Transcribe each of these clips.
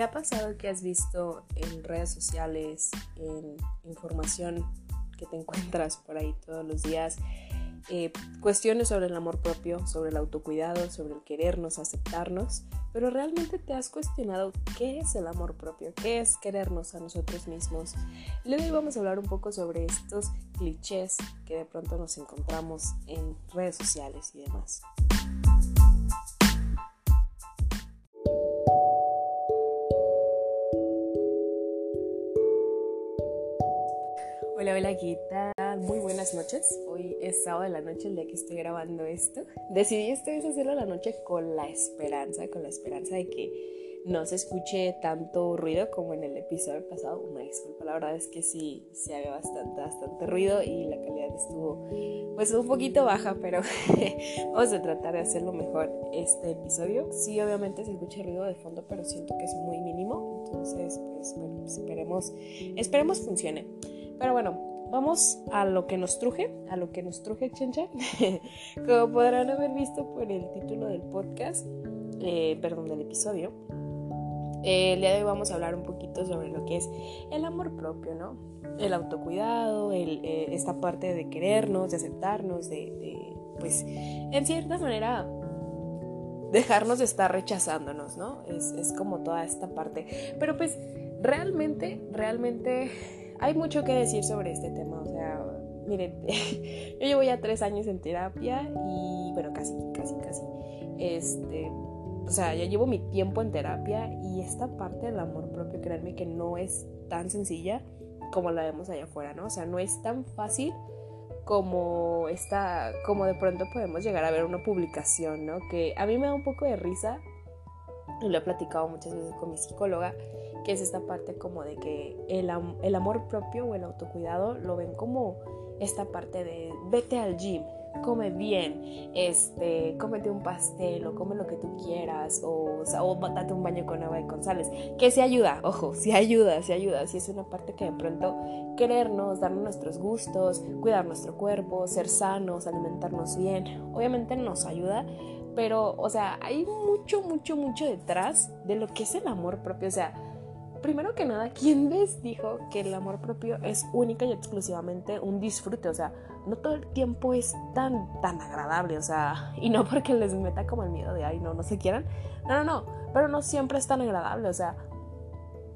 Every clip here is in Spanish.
¿Te ha pasado que has visto en redes sociales, en información que te encuentras por ahí todos los días, eh, cuestiones sobre el amor propio, sobre el autocuidado, sobre el querernos, aceptarnos, pero realmente te has cuestionado qué es el amor propio, qué es querernos a nosotros mismos. Y hoy vamos a hablar un poco sobre estos clichés que de pronto nos encontramos en redes sociales y demás. Hola, ¿qué tal? Muy buenas noches. Hoy es sábado de la noche, el día que estoy grabando esto. Decidí esta vez hacerlo la noche con la esperanza, con la esperanza de que no se escuche tanto ruido como en el episodio pasado. Una disculpa, la verdad es que sí, se había bastante, bastante ruido y la calidad estuvo pues un poquito baja, pero vamos a tratar de hacerlo mejor este episodio. Sí, obviamente se escucha ruido de fondo, pero siento que es muy mínimo. Entonces, pues bueno, esperemos, esperemos funcione. Pero bueno, vamos a lo que nos truje, a lo que nos truje Chencha. Como podrán haber visto por el título del podcast, eh, perdón, del episodio, eh, el día de hoy vamos a hablar un poquito sobre lo que es el amor propio, ¿no? El autocuidado, eh, esta parte de querernos, de aceptarnos, de, pues, en cierta manera, dejarnos de estar rechazándonos, ¿no? Es como toda esta parte. Pero pues, realmente, realmente hay mucho que decir sobre este tema. O sea, miren, yo llevo ya tres años en terapia y, bueno, casi, casi, casi. Este, o sea, ya llevo mi tiempo en terapia y esta parte del amor propio, créanme que no es tan sencilla como la vemos allá afuera, ¿no? O sea, no es tan fácil como esta, como de pronto podemos llegar a ver una publicación, ¿no? Que a mí me da un poco de risa, y lo he platicado muchas veces con mi psicóloga, es esta parte como de que el, el amor propio o el autocuidado lo ven como esta parte de vete al gym, come bien, este, cómete un pastel o come lo que tú quieras o, o, un baño con agua con sales, que sí ayuda, ojo, sí ayuda, sí ayuda, sí es una parte que de pronto querernos, darnos nuestros gustos, cuidar nuestro cuerpo, ser sanos, alimentarnos bien, obviamente nos ayuda, pero, o sea, hay mucho, mucho, mucho detrás de lo que es el amor propio, o sea, primero que nada, ¿quién les dijo que el amor propio es única y exclusivamente un disfrute? O sea, no todo el tiempo es tan, tan agradable, o sea, y no porque les meta como el miedo de, ay, no, no se quieran. No, no, no, pero no siempre es tan agradable, o sea,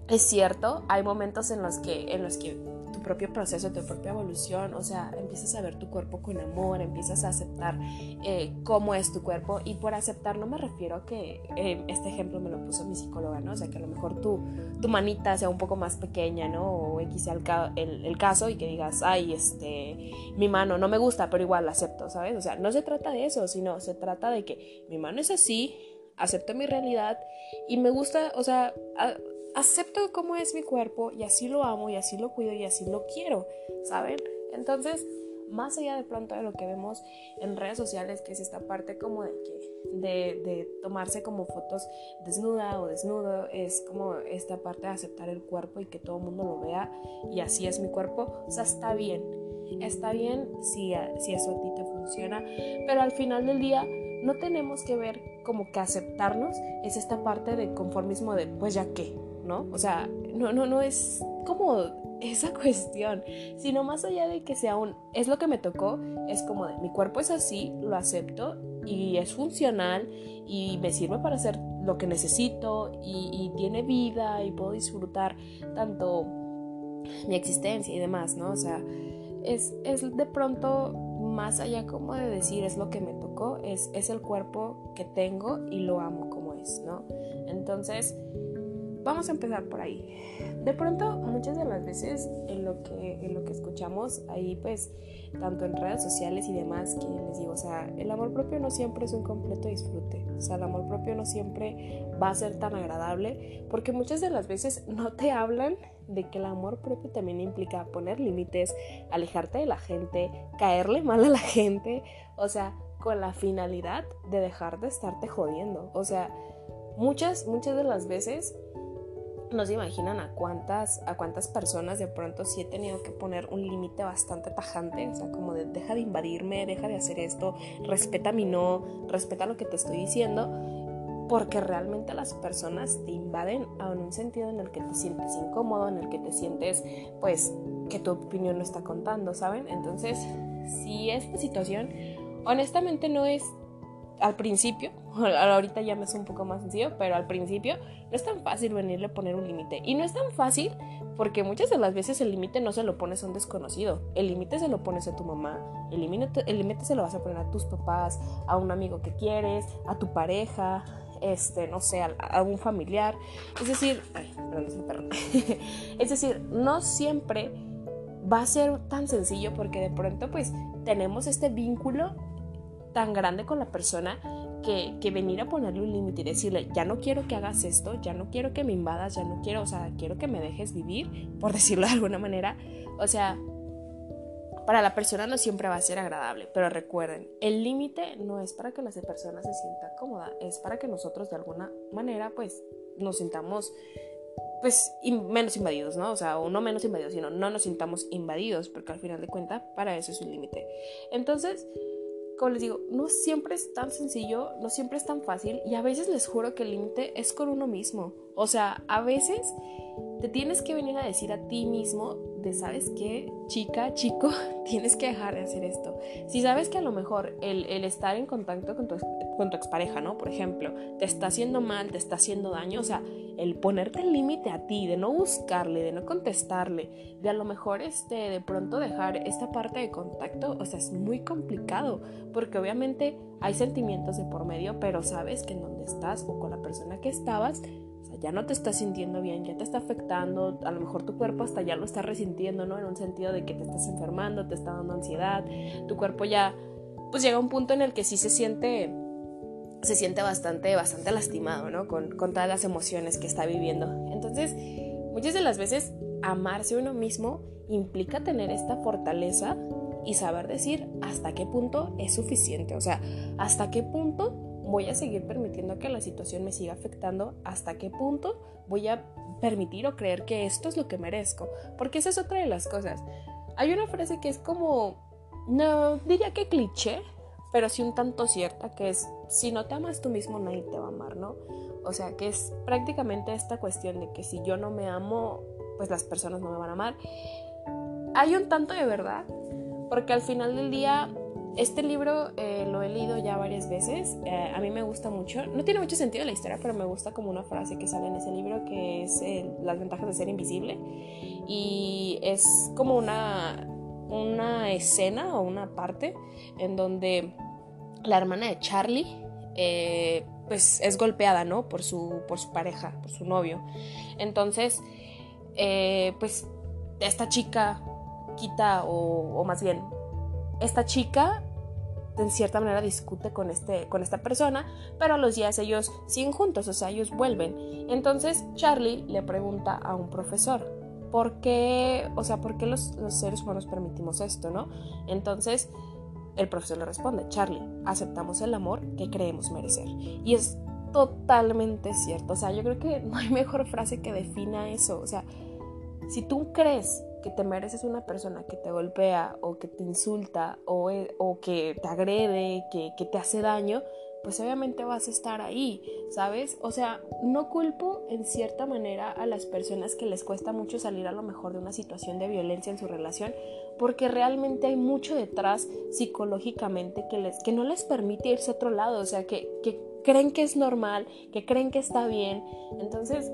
es cierto, hay momentos en los que, en los que propio proceso, tu propia evolución, o sea, empiezas a ver tu cuerpo con amor, empiezas a aceptar eh, cómo es tu cuerpo y por aceptar no me refiero a que eh, este ejemplo me lo puso mi psicóloga, ¿no? O sea, que a lo mejor tu, tu manita sea un poco más pequeña, ¿no? O X sea el, caso y que digas, ay, este, mi mano no me gusta, pero igual la acepto, ¿sabes? O sea, no se trata de eso, sino se trata de que mi mano es así, acepto mi realidad y me gusta, o sea, a, acepto cómo es mi cuerpo y así lo amo y así lo cuido y así lo quiero, ¿saben? Entonces, más allá de pronto de lo que vemos en redes sociales, que es esta parte como de que de, de, tomarse como fotos desnuda o desnudo, es como esta parte de aceptar el cuerpo y que todo el mundo lo vea y así es mi cuerpo, o sea, está bien, está bien si, si eso a ti te funciona, pero al final del día no tenemos que ver como que aceptarnos es esta parte de conformismo de pues ya qué, ¿no? O sea, no, no, no es como esa cuestión, sino más allá de que sea un, es lo que me tocó, es como de mi cuerpo es así, lo acepto y es funcional y me sirve para hacer lo que necesito y, y tiene vida y puedo disfrutar tanto mi existencia y demás, ¿no? O sea, es, es de pronto más allá como de decir es lo que me tocó, es, es el cuerpo que tengo y lo amo como es, ¿no? Entonces, vamos a empezar por ahí. De pronto, muchas de las veces en lo que, en lo que escuchamos ahí, pues, tanto en redes sociales y demás, que les digo, o sea, el amor propio no siempre es un completo disfrute. O sea, el amor propio no siempre va a ser tan agradable, porque muchas de las veces no te hablan de que el amor propio también implica poner límites, alejarte de la gente, caerle mal a la gente, o sea, con la finalidad de dejar de estarte jodiendo. O sea, muchas, muchas de las veces no se imaginan a cuántas, a cuántas personas de pronto sí he tenido que poner un límite bastante tajante, o sea, como de deja de invadirme, deja de hacer esto, respeta mi no, respeta lo que te estoy diciendo. porque realmente las personas te invaden en un sentido en el que te sientes incómodo, en el que te sientes, pues, que tu opinión no está contando, ¿saben? Entonces, si esta situación, honestamente no es al principio, ahorita ya me es un poco más sencillo, pero al principio no es tan fácil venirle a poner un límite. Y no es tan fácil porque muchas de las veces el límite no se lo pones a un desconocido. El límite se lo pones a tu mamá, el límite, se lo vas a poner a tus papás, a un amigo que quieres, a tu pareja, este, no sé, a, un familiar. Es decir, ay, perdón, es decir, no siempre va a ser tan sencillo porque de pronto pues tenemos este vínculo tan grande con la persona que, venir a ponerle un límite y decirle, ya no quiero que hagas esto, ya no quiero que me invadas, ya no quiero, o sea, quiero que me dejes vivir, por decirlo de alguna manera. O sea, para la persona no siempre va a ser agradable, pero recuerden, el límite no es para que la persona se sienta cómoda, es para que nosotros de alguna manera pues nos sintamos pues menos invadidos, ¿no? O sea, o no menos invadidos, sino no nos sintamos invadidos, porque al final de cuentas para eso es un límite. Entonces, como les digo, no siempre es tan sencillo, no siempre es tan fácil y a veces les juro que el límite es con uno mismo. O sea, a veces te tienes que venir a decir a ti mismo de, ¿sabes qué? Chica, chico, tienes que dejar de hacer esto. Si sabes que a lo mejor el, estar en contacto con tu, con tu expareja, ¿no? Por ejemplo, te está haciendo mal, te está haciendo daño, o sea, el ponerte el límite a ti, de no buscarle, de no contestarle, de a lo mejor este, de pronto dejar esta parte de contacto, o sea, es muy complicado, porque obviamente hay sentimientos de por medio, pero sabes que en donde estás o con la persona que estabas, ya no te estás sintiendo bien, ya te está afectando, a lo mejor tu cuerpo hasta ya lo está resintiendo, ¿no? En un sentido de que te estás enfermando, te está dando ansiedad, tu cuerpo ya, pues llega a un punto en el que sí se siente, se siente bastante, bastante lastimado, ¿no? Con, con todas las emociones que está viviendo. Entonces, muchas de las veces, amarse uno mismo implica tener esta fortaleza y saber decir hasta qué punto es suficiente, o sea, hasta qué punto voy a seguir permitiendo que la situación me siga afectando, hasta qué punto voy a permitir o creer que esto es lo que merezco, porque esa es otra de las cosas. Hay una frase que es como, no diría que cliché, pero sí un tanto cierta, que es, si no te amas tú mismo, nadie te va a amar, ¿no? O sea, que es prácticamente esta cuestión de que si yo no me amo, pues las personas no me van a amar. Hay un tanto de verdad, porque al final del día este libro eh, lo he leído ya varias veces, eh, a mí me gusta mucho, no tiene mucho sentido la historia, pero me gusta como una frase que sale en ese libro que es eh, las ventajas de ser invisible y es como una, una escena o una parte en donde la hermana de Charlie pues es golpeada, ¿no? Por su, por su pareja, por su novio. Entonces, pues esta chica quita o, o más bien esta chica en cierta manera discute con, este, con esta persona, pero a los días ellos siguen juntos, o sea, ellos vuelven. Entonces Charlie le pregunta a un profesor, ¿por qué, o sea, por qué los, los seres humanos permitimos esto, no? Entonces el profesor le responde, Charlie, aceptamos el amor que creemos merecer. Y es totalmente cierto, o sea, yo creo que no hay mejor frase que defina eso, o sea, si tú crees que te mereces una persona que te golpea o que te insulta o, e, o que te agrede, que, que, te hace daño, pues obviamente vas a estar ahí, ¿sabes? O sea, no culpo en cierta manera a las personas que les cuesta mucho salir a lo mejor de una situación de violencia en su relación, porque realmente hay mucho detrás psicológicamente que, les, que no les permite irse a otro lado, o sea, que, que creen que es normal, que creen que está bien. Entonces,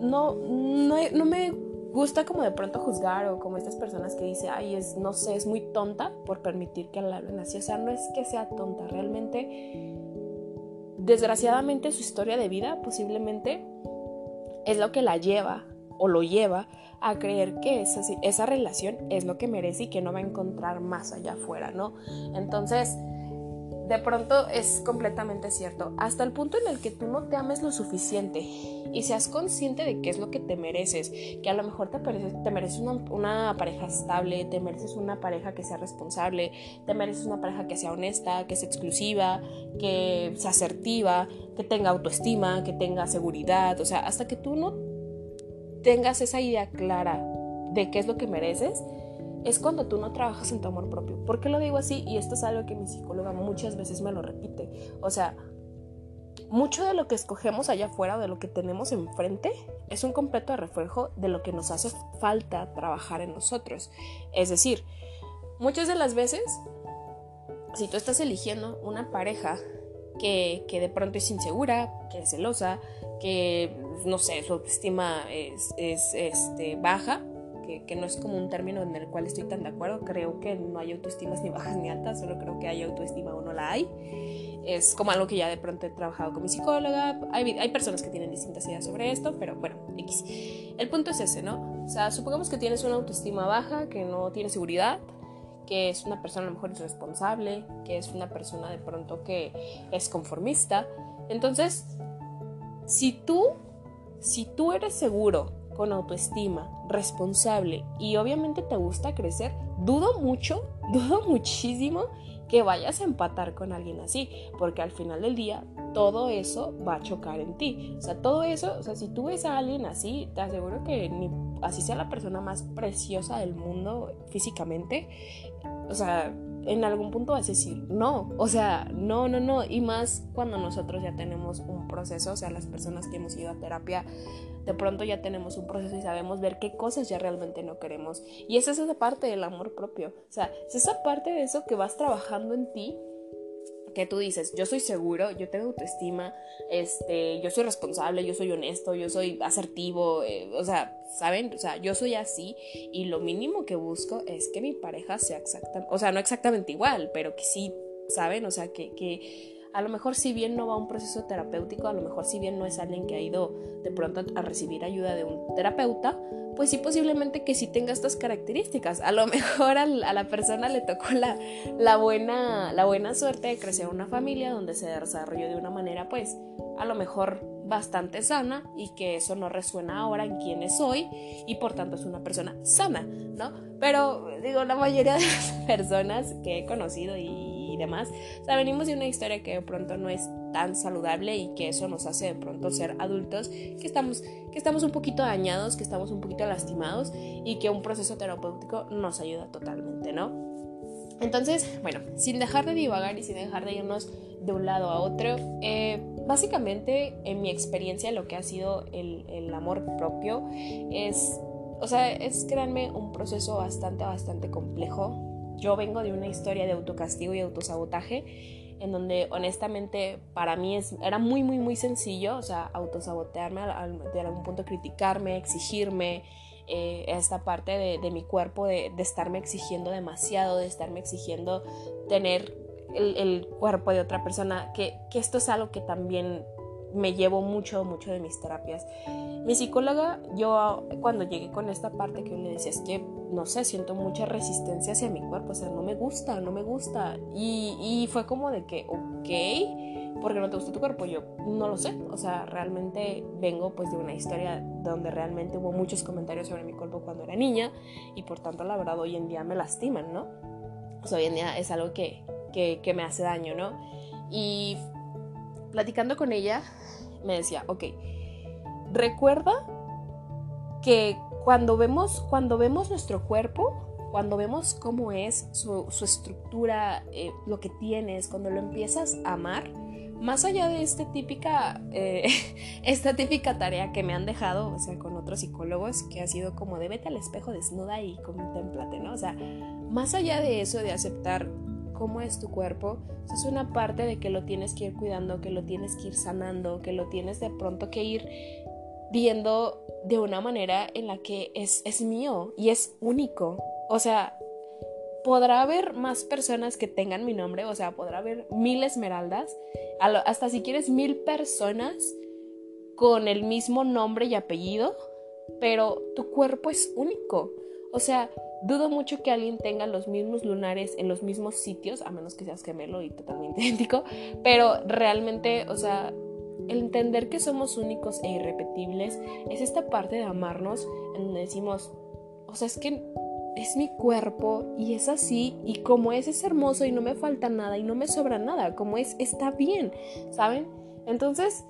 no, no, no me gusta como de pronto juzgar o como estas personas que dice, ay, es, no sé, es muy tonta por permitir que la hablen así. O sea, no es que sea tonta, realmente, desgraciadamente su historia de vida posiblemente es lo que la lleva o lo lleva a creer que esa, esa relación es lo que merece y que no va a encontrar más allá afuera, ¿no? Entonces, de pronto es completamente cierto, hasta el punto en el que tú no te ames lo suficiente y seas consciente de qué es lo que te mereces, que a lo mejor te mereces, te mereces una, pareja estable, te mereces una pareja que sea responsable, te mereces una pareja que sea honesta, que sea exclusiva, que sea asertiva, que tenga autoestima, que tenga seguridad, o sea, hasta que tú no tengas esa idea clara de qué es lo que mereces, es cuando tú no trabajas en tu amor propio. ¿Por qué lo digo así? Y esto es algo que mi psicóloga muchas veces me lo repite. O sea, mucho de lo que escogemos allá afuera, de lo que tenemos enfrente, es un completo reflejo de lo que nos hace falta trabajar en nosotros. Es decir, muchas de las veces, si tú estás eligiendo una pareja que, de pronto es insegura, que es celosa, que, no sé, su autoestima es, este, baja, que, no es como un término en el cual estoy tan de acuerdo. Creo que no hay autoestimas ni bajas ni altas, solo creo que hay autoestima o no la hay. Es como algo que ya de pronto he trabajado con mi psicóloga. Hay, hay personas que tienen distintas ideas sobre esto, pero bueno, X. El punto es ese, ¿no? O sea, supongamos que tienes una autoestima baja, que no tiene seguridad, que es una persona a lo mejor irresponsable, que es una persona de pronto que es conformista. Entonces, si tú, si tú eres seguro, con autoestima, responsable y obviamente te gusta crecer, dudo mucho, dudo muchísimo que vayas a empatar con alguien así, porque al final del día todo eso va a chocar en ti. O sea, todo eso, o sea, si tú ves a alguien así, te aseguro que ni así sea la persona más preciosa del mundo físicamente, o sea, en algún punto vas a decir, no, o sea, no, no, no, y más cuando nosotros ya tenemos un proceso, o sea, las personas que hemos ido a terapia, de pronto ya tenemos un proceso y sabemos ver qué cosas ya realmente no queremos. Y esa es esa parte del amor propio, o sea, es esa parte de eso que vas trabajando en ti que tú dices, yo soy seguro, yo tengo autoestima, este, yo soy responsable, yo soy honesto, yo soy asertivo, eh, o sea, ¿saben? O sea, yo soy así y lo mínimo que busco es que mi pareja sea exactamente, o sea, no exactamente igual, pero que sí, ¿saben? O sea, que, que a lo mejor si bien no va a un proceso terapéutico, a lo mejor si bien no es alguien que ha ido de pronto a recibir ayuda de un terapeuta, pues sí posiblemente que sí tenga estas características. A lo mejor a la persona le tocó la, la, buena, la buena suerte de crecer en una familia donde se desarrolló de una manera pues a lo mejor bastante sana y que eso no resuena ahora en quién es hoy y por tanto es una persona sana, ¿no? Pero digo, la mayoría de las personas que he conocido y demás. O sea, venimos de una historia que de pronto no es tan saludable y que eso nos hace de pronto ser adultos que estamos, que estamos un poquito dañados, que estamos un poquito lastimados y que un proceso terapéutico nos ayuda totalmente, ¿no? Entonces, bueno, sin dejar de divagar y sin dejar de irnos de un lado a otro, eh, básicamente en mi experiencia lo que ha sido el, el amor propio es, o sea, es créanme un proceso bastante, bastante complejo yo vengo de una historia de autocastigo y autosabotaje en donde honestamente para mí es, era muy, muy, muy sencillo, o sea, autosabotearme, de algún punto criticarme, exigirme, eh, esta parte de, mi cuerpo, de, estarme exigiendo demasiado, de estarme exigiendo tener el, cuerpo de otra persona, que, que esto es algo que también me llevo mucho, mucho de mis terapias. Mi psicóloga, yo cuando llegué con esta parte que le decía, es que, no sé, siento mucha resistencia hacia mi cuerpo, o sea, no me gusta, no me gusta. Y, y fue como de que, ok, porque no te gusta tu cuerpo? Yo no lo sé, o sea, realmente vengo pues de una historia donde realmente hubo muchos comentarios sobre mi cuerpo cuando era niña y por tanto la verdad hoy en día me lastiman, ¿no? O sea, hoy en día es algo que, que, que me hace daño, ¿no? Y platicando con ella, me decía, ok, recuerda que cuando vemos, cuando vemos nuestro cuerpo, cuando vemos cómo es su, estructura, eh, lo que tienes, cuando lo empiezas a amar, más allá de esta típica, eh, esta típica tarea que me han dejado, o sea, con otros psicólogos, que ha sido como de al espejo desnuda y contemplate, ¿no? O sea, más allá de eso, de aceptar cómo es tu cuerpo, es una parte de que lo tienes que ir cuidando, que lo tienes que ir sanando, que lo tienes de pronto que ir viendo de una manera en la que es, es mío y es único. O sea, podrá haber más personas que tengan mi nombre, o sea, podrá haber mil esmeraldas, hasta si quieres mil personas con el mismo nombre y apellido, pero tu cuerpo es único. O sea, Dudo mucho que alguien tenga los mismos lunares en los mismos sitios, a menos que seas gemelo y totalmente idéntico, pero realmente, o sea, el entender que somos únicos e irrepetibles es esta parte de amarnos en donde decimos, o sea, es que es mi cuerpo y es así y como es es hermoso y no me falta nada y no me sobra nada, como es está bien, ¿saben? Entonces,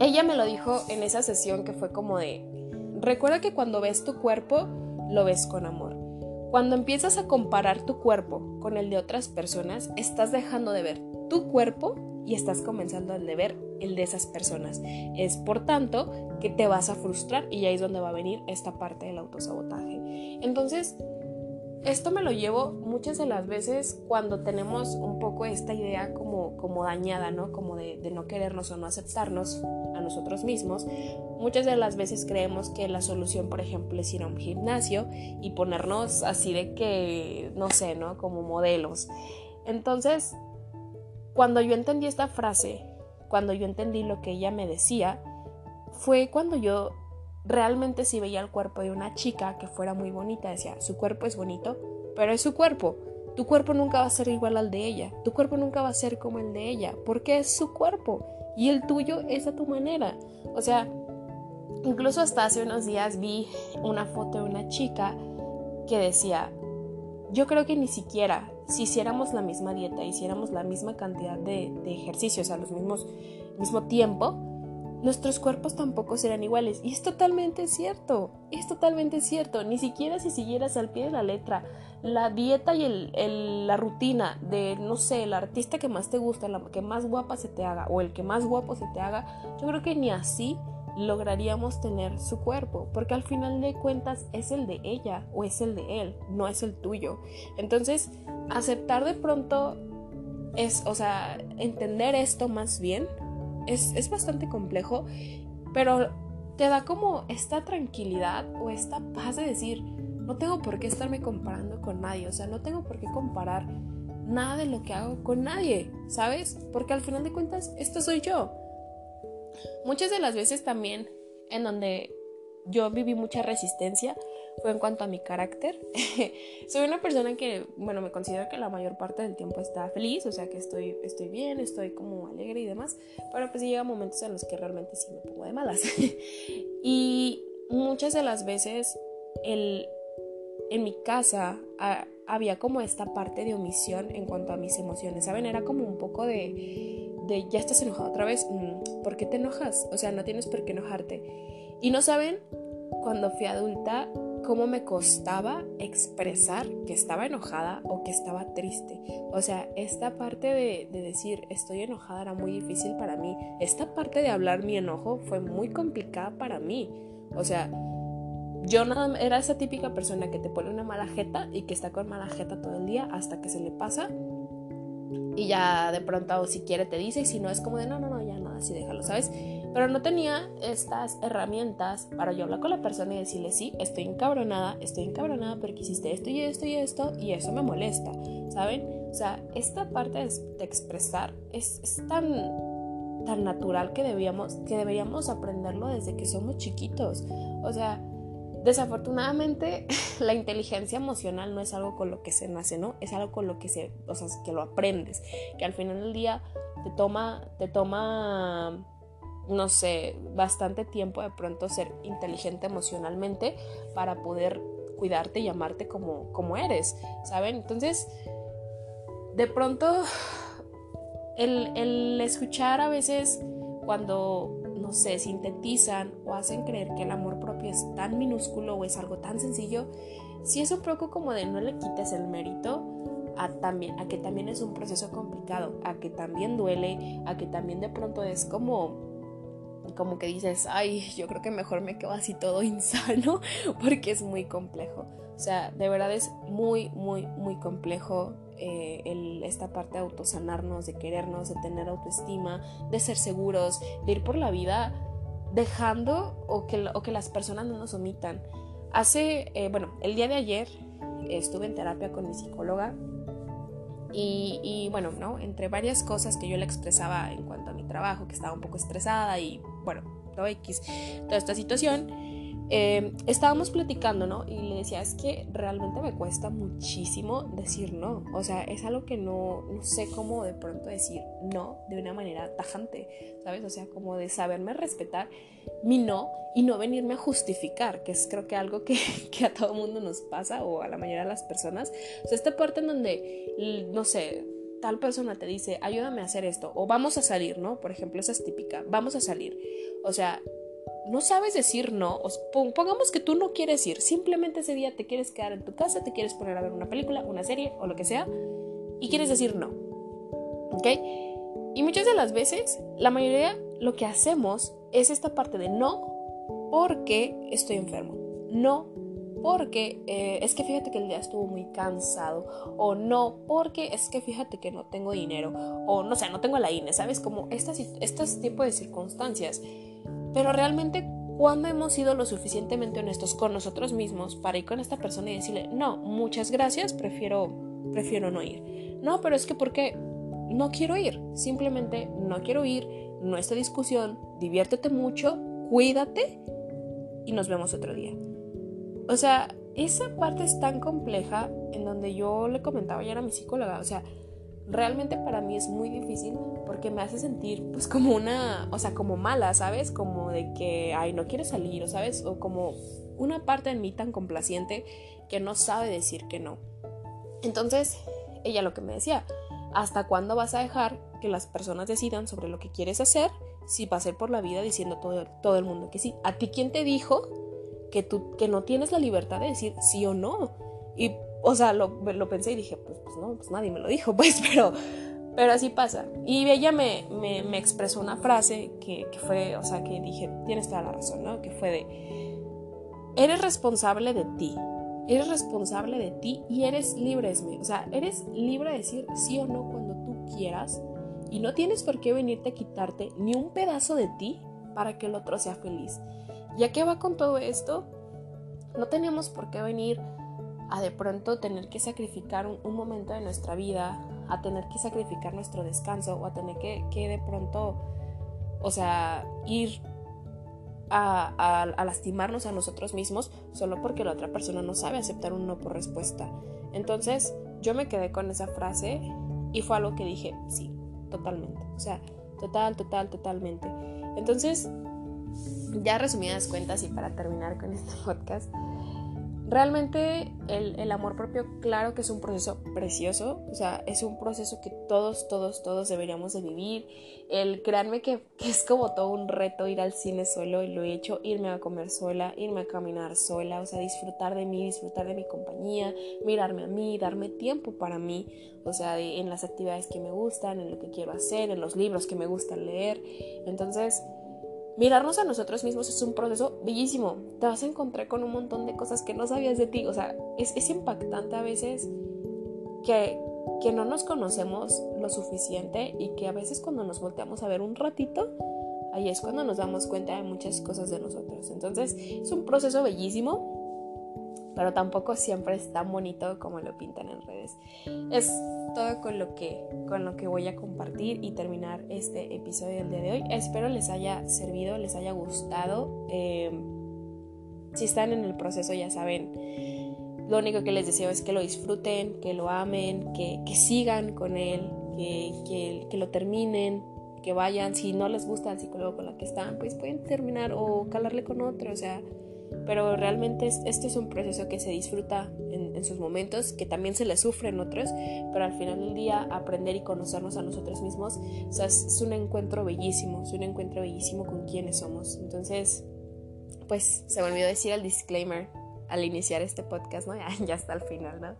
ella me lo dijo en esa sesión que fue como de, recuerda que cuando ves tu cuerpo, lo ves con amor. Cuando empiezas a comparar tu cuerpo con el de otras personas, estás dejando de ver tu cuerpo y estás comenzando a ver el de esas personas. Es por tanto que te vas a frustrar y ahí es donde va a venir esta parte del autosabotaje. Entonces, esto me lo llevo muchas de las veces cuando tenemos un poco esta idea como, como dañada, ¿no? Como de, de no querernos o no aceptarnos a nosotros mismos. Muchas de las veces creemos que la solución, por ejemplo, es ir a un gimnasio y ponernos así de que, no sé, ¿no? Como modelos. Entonces, cuando yo entendí esta frase, cuando yo entendí lo que ella me decía, fue cuando yo realmente si veía el cuerpo de una chica que fuera muy bonita, decía, su cuerpo es bonito, pero es su cuerpo. Tu cuerpo nunca va a ser igual al de ella. Tu cuerpo nunca va a ser como el de ella, porque es su cuerpo y el tuyo es a tu manera. O sea, incluso hasta hace unos días vi una foto de una chica que decía, yo creo que ni siquiera si hiciéramos la misma dieta, hiciéramos la misma cantidad de, de ejercicios a los mismos mismo tiempo, nuestros cuerpos tampoco serán iguales. Y es totalmente cierto, es totalmente cierto. Ni siquiera si siguieras al pie de la letra la dieta y el, la rutina de, no sé, el artista que más te gusta, la que más guapa se te haga o el que más guapo se te haga, yo creo que ni así lograríamos tener su cuerpo, porque al final de cuentas es el de ella o es el de él, no es el tuyo. Entonces, aceptar de pronto es, o sea, entender esto más bien es, bastante complejo, pero te da como esta tranquilidad o esta paz de decir, no tengo por qué estarme comparando con nadie, o sea, no tengo por qué comparar nada de lo que hago con nadie, ¿sabes? Porque al final de cuentas, esto soy yo. Muchas de las veces también en donde yo viví mucha resistencia fue en cuanto a mi carácter. Soy una persona que, bueno, me considero que la mayor parte del tiempo está feliz, o sea que estoy, estoy bien, estoy como alegre y demás, pero pues llega momentos en los que realmente sí me pongo de malas. y muchas de las veces el, en mi casa había como esta parte de omisión en cuanto a mis emociones, ¿saben? Era como un poco de, de ya estás enojado otra vez, mm, ¿por qué te enojas? O sea, no tienes por qué enojarte. Y no saben, cuando fui adulta, cómo me costaba expresar que estaba enojada o que estaba triste. O sea, esta parte de, decir estoy enojada era muy difícil para mí. Esta parte de hablar mi enojo fue muy complicada para mí. O sea, yo era esa típica persona que te pone una mala jeta y que está con mala jeta todo el día hasta que se le pasa. Y ya de pronto, si quiere, te dice, y si no, es como de no, no, no, ya nada, así déjalo, ¿sabes? Pero no tenía estas herramientas para yo hablar con la persona y decirle, sí, estoy encabronada, estoy encabronada porque hiciste esto y esto y esto y eso me molesta, ¿saben? O sea, esta parte de, expresar es, tan, tan natural que, debíamos, que deberíamos aprenderlo desde que somos chiquitos. O sea, desafortunadamente la inteligencia emocional no es algo con lo que se nace, ¿no? Es algo con lo que se, o sea, que lo aprendes, que al final del día te toma, te toma no sé, bastante tiempo de pronto ser inteligente emocionalmente para poder cuidarte y amarte como, como eres, ¿saben? Entonces, de pronto, el, el escuchar a veces cuando, no sé, sintetizan o hacen creer que el amor propio es tan minúsculo o es algo tan sencillo, sí es un poco como de no le quites el mérito a, también, a que también es un proceso complicado, a que también duele, a que también de pronto es como como que dices, ay, yo creo que mejor me quedo así todo insano porque es muy complejo. O sea, de verdad es muy, muy, muy complejo eh, el, esta parte de autosanarnos, de querernos, de tener autoestima, de ser seguros, de ir por la vida dejando o que, o que las personas no nos omitan. Hace, eh, bueno, el día de ayer estuve en terapia con mi psicóloga y, bueno, ¿no? Entre varias cosas que yo le expresaba en cuanto a mi trabajo, que estaba un poco estresada y bueno, todo X, toda esta situación, eh, estábamos platicando, ¿no? Y le decía, es que realmente me cuesta muchísimo decir no. O sea, es algo que no, no sé cómo de pronto decir no de una manera tajante, ¿sabes? O sea, como de saberme respetar mi no y no venirme a justificar, que es creo que algo que, que a todo mundo nos pasa o a la mayoría de las personas. O sea, esta parte en donde, no sé, tal persona te dice, ayúdame a hacer esto, o vamos a salir, ¿no? Por ejemplo, esa es típica, vamos a salir. O sea, no sabes decir no, pongamos que tú no quieres ir, simplemente ese día te quieres quedar en tu casa, te quieres poner a ver una película, una serie o lo que sea, y quieres decir no. ¿Ok? Y muchas de las veces, la mayoría lo que hacemos es esta parte de no porque estoy enfermo, no porque eh, es que fíjate que el día estuvo muy cansado, o no porque es que fíjate que no tengo dinero, o no sé, no tengo la INE, ¿sabes? Como estas, estos tipos de circunstancias. Pero realmente, ¿cuándo hemos sido lo suficientemente honestos con nosotros mismos para ir con esta persona y decirle, no, muchas gracias, prefiero, prefiero no ir? No, pero es que porque no quiero ir, simplemente no quiero ir, no esta discusión, diviértete mucho, cuídate y nos vemos otro día. O sea, esa parte es tan compleja en donde yo le comentaba ya a mi psicóloga, o sea, realmente para mí es muy difícil porque me hace sentir pues como una, o sea, como mala, ¿sabes? Como de que, ay, no quiero salir, o sabes, o como una parte en mí tan complaciente que no sabe decir que no. Entonces, ella lo que me decía, ¿hasta cuándo vas a dejar que las personas decidan sobre lo que quieres hacer si pasé por la vida diciendo todo, todo el mundo que sí? ¿A ti quién te dijo que tú que no tienes la libertad de decir sí o no? Y o sea, lo, lo pensé y dije, pues, pues, no, pues nadie me lo dijo, pues, pero, pero así pasa. Y ella me, me, me expresó una frase que, que, fue, o sea, que dije, tienes toda la razón, ¿no? Que fue de, eres responsable de ti, eres responsable de ti y eres libre, o sea, eres libre de decir sí o no cuando tú quieras y no tienes por qué venirte a quitarte ni un pedazo de ti para que el otro sea feliz. ¿Ya qué va con todo esto? No tenemos por qué venir a de pronto tener que sacrificar un, momento de nuestra vida, a tener que sacrificar nuestro descanso o a tener que, que de pronto, o sea, ir a, a, lastimarnos a nosotros mismos solo porque la otra persona no sabe aceptar un no por respuesta. Entonces yo me quedé con esa frase y fue algo que dije, sí, totalmente. O sea, total, total, totalmente. Entonces, ya resumidas cuentas y para terminar con este podcast, Realmente el, amor propio, claro que es un proceso precioso, o sea, es un proceso que todos, todos, todos deberíamos de vivir. El créanme que, que, es como todo un reto ir al cine solo y lo he hecho, irme a comer sola, irme a caminar sola, o sea, disfrutar de mí, disfrutar de mi compañía, mirarme a mí, darme tiempo para mí, o sea, en las actividades que me gustan, en lo que quiero hacer, en los libros que me gustan leer. Entonces, mirarnos a nosotros mismos es un proceso bellísimo. Te vas a encontrar con un montón de cosas que no sabías de ti. O sea, es, impactante a veces que, que no nos conocemos lo suficiente y que a veces cuando nos volteamos a ver un ratito, ahí es cuando nos damos cuenta de muchas cosas de nosotros. Entonces, es un proceso bellísimo pero tampoco siempre es tan bonito como lo pintan en redes. Es todo con lo que, con lo que voy a compartir y terminar este episodio del día de hoy. Espero les haya servido, les haya gustado. Eh, si están en el proceso ya saben, lo único que les deseo es que lo disfruten, que lo amen, que, sigan con él, que, que, que lo terminen, que vayan, si no les gusta el psicólogo con el que están, pues pueden terminar o calarle con otro, o sea, pero realmente este es un proceso que se disfruta en, sus momentos, que también se le sufre en otros, pero al final del día aprender y conocernos a nosotros mismos, o sea, es, un encuentro bellísimo, es un encuentro bellísimo con quienes somos. Entonces, pues se me olvidó decir el disclaimer al iniciar este podcast, ¿no? Ya, ya está al final, ¿no?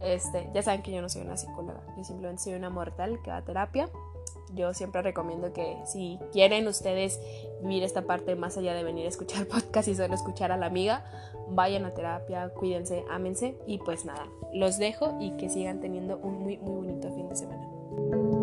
Este, ya saben que yo no soy una psicóloga, yo simplemente soy una mortal que da terapia yo siempre recomiendo que si quieren ustedes vivir esta parte más allá de venir a escuchar podcast y solo escuchar a la amiga, vayan a terapia, cuídense, ámense y pues nada, los dejo y que sigan teniendo un muy muy bonito fin de semana.